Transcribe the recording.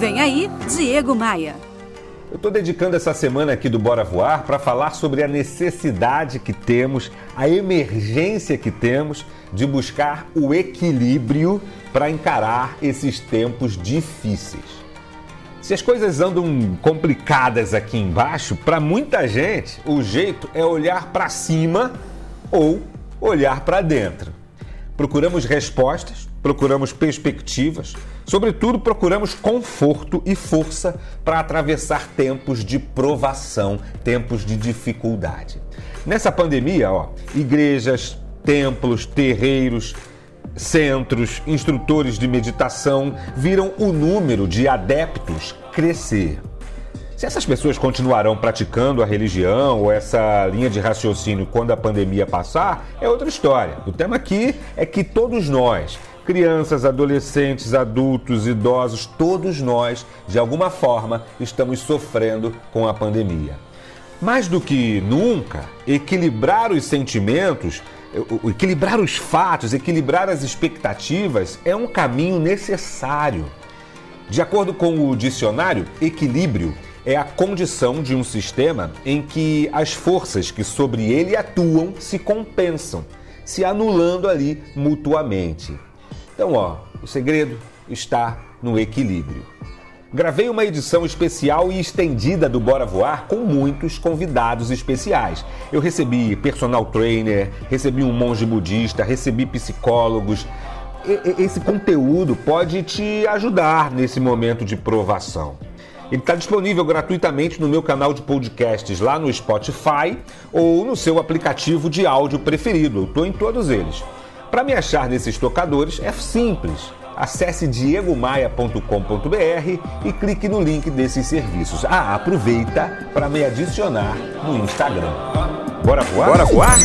Vem aí, Diego Maia. Eu estou dedicando essa semana aqui do Bora Voar para falar sobre a necessidade que temos, a emergência que temos de buscar o equilíbrio para encarar esses tempos difíceis. Se as coisas andam complicadas aqui embaixo, para muita gente o jeito é olhar para cima ou olhar para dentro. Procuramos respostas, procuramos perspectivas, sobretudo procuramos conforto e força para atravessar tempos de provação, tempos de dificuldade. Nessa pandemia, ó, igrejas, templos, terreiros, centros, instrutores de meditação viram o número de adeptos crescer. Se essas pessoas continuarão praticando a religião ou essa linha de raciocínio quando a pandemia passar, é outra história. O tema aqui é que todos nós, crianças, adolescentes, adultos, idosos, todos nós, de alguma forma, estamos sofrendo com a pandemia. Mais do que nunca, equilibrar os sentimentos, equilibrar os fatos, equilibrar as expectativas é um caminho necessário. De acordo com o dicionário, equilíbrio é a condição de um sistema em que as forças que sobre ele atuam se compensam, se anulando ali mutuamente. Então, ó, o segredo está no equilíbrio. Gravei uma edição especial e estendida do Bora Voar com muitos convidados especiais. Eu recebi personal trainer, recebi um monge budista, recebi psicólogos. Esse conteúdo pode te ajudar nesse momento de provação. Ele está disponível gratuitamente no meu canal de podcasts lá no Spotify ou no seu aplicativo de áudio preferido. Eu estou em todos eles. Para me achar nesses tocadores é simples. Acesse diegomaia.com.br e clique no link desses serviços. Ah, aproveita para me adicionar no Instagram. Bora voar? Bora voar?